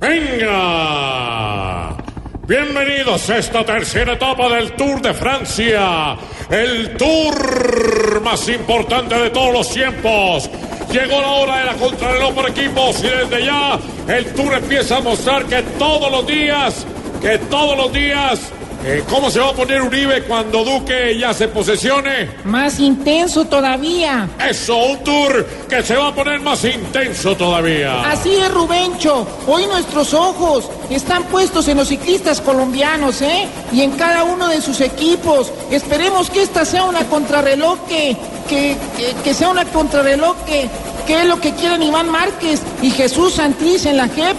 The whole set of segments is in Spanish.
Venga. Bienvenidos a esta tercera etapa del Tour de Francia. El tour más importante de todos los tiempos. Llegó la hora de la contrarreloj por equipos y desde ya el tour empieza a mostrar que todos los días, que todos los días eh, ¿Cómo se va a poner Uribe cuando Duque ya se posesione? Más intenso todavía. Eso, un tour que se va a poner más intenso todavía. Así es, Rubencho. Hoy nuestros ojos están puestos en los ciclistas colombianos, ¿eh? Y en cada uno de sus equipos. Esperemos que esta sea una contrarreloj que, que, que, sea una contrarreloj que, que es lo que quieren Iván Márquez y Jesús Santriz en la JEP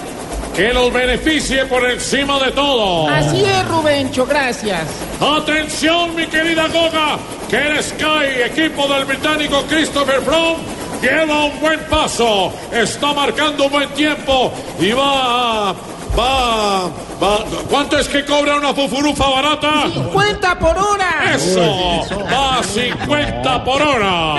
que los beneficie por encima de todo. Así es, Rubencho, gracias. Atención, mi querida Goga, que el Sky, equipo del británico Christopher Froome, lleva un buen paso, está marcando un buen tiempo y va, va ¿Cuánto es que cobra una fufurufa barata? 50 por hora. Eso, va 50 por hora.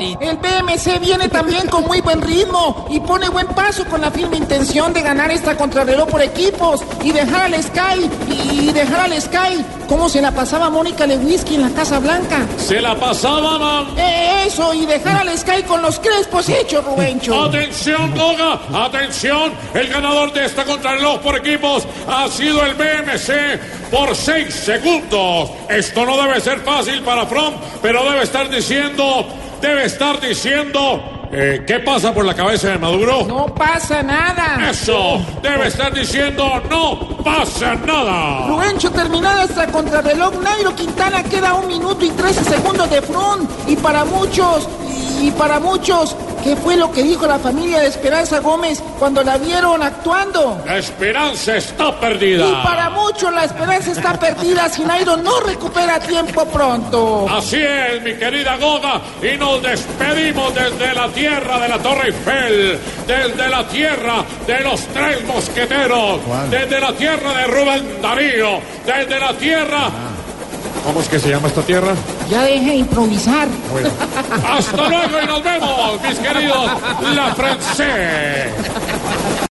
El BMC viene también con muy buen ritmo y pone buen paso con la firme intención de ganar esta contrarreloj por equipos y dejar al Sky y dejar al Sky como se la pasaba Mónica Lewinsky en la Casa Blanca. Se la pasaba. Eh, eso, y dejar al Sky con los crespos hechos, Rubencho. Atención, Goga, atención, el ganador de esta contrarreloj por equipos ha sido el BMC por seis segundos. Esto no debe ser fácil para From, pero debe estar diciendo, debe estar diciendo eh, ¿Qué pasa por la cabeza de Maduro? No pasa nada. Eso, debe estar diciendo no pasa nada. Rubencho, terminada esta contrarreloj, Nairo Quintana queda un minuto y trece segundos de front. Y para muchos, y para muchos, ¿Qué fue lo que dijo la familia de Esperanza Gómez cuando la vieron actuando? La esperanza está perdida. Y para muchos la esperanza está perdida si Nairo no recupera tiempo pronto. Así es, mi querida Goga, y nos despedimos desde la tierra de la Torre Eiffel, desde la tierra de los tres mosqueteros, desde la tierra de Rubén Darío, desde la tierra... ¿Cómo es que se llama esta tierra? Ya deje de improvisar. Hasta luego y nos vemos, mis queridos La Francés.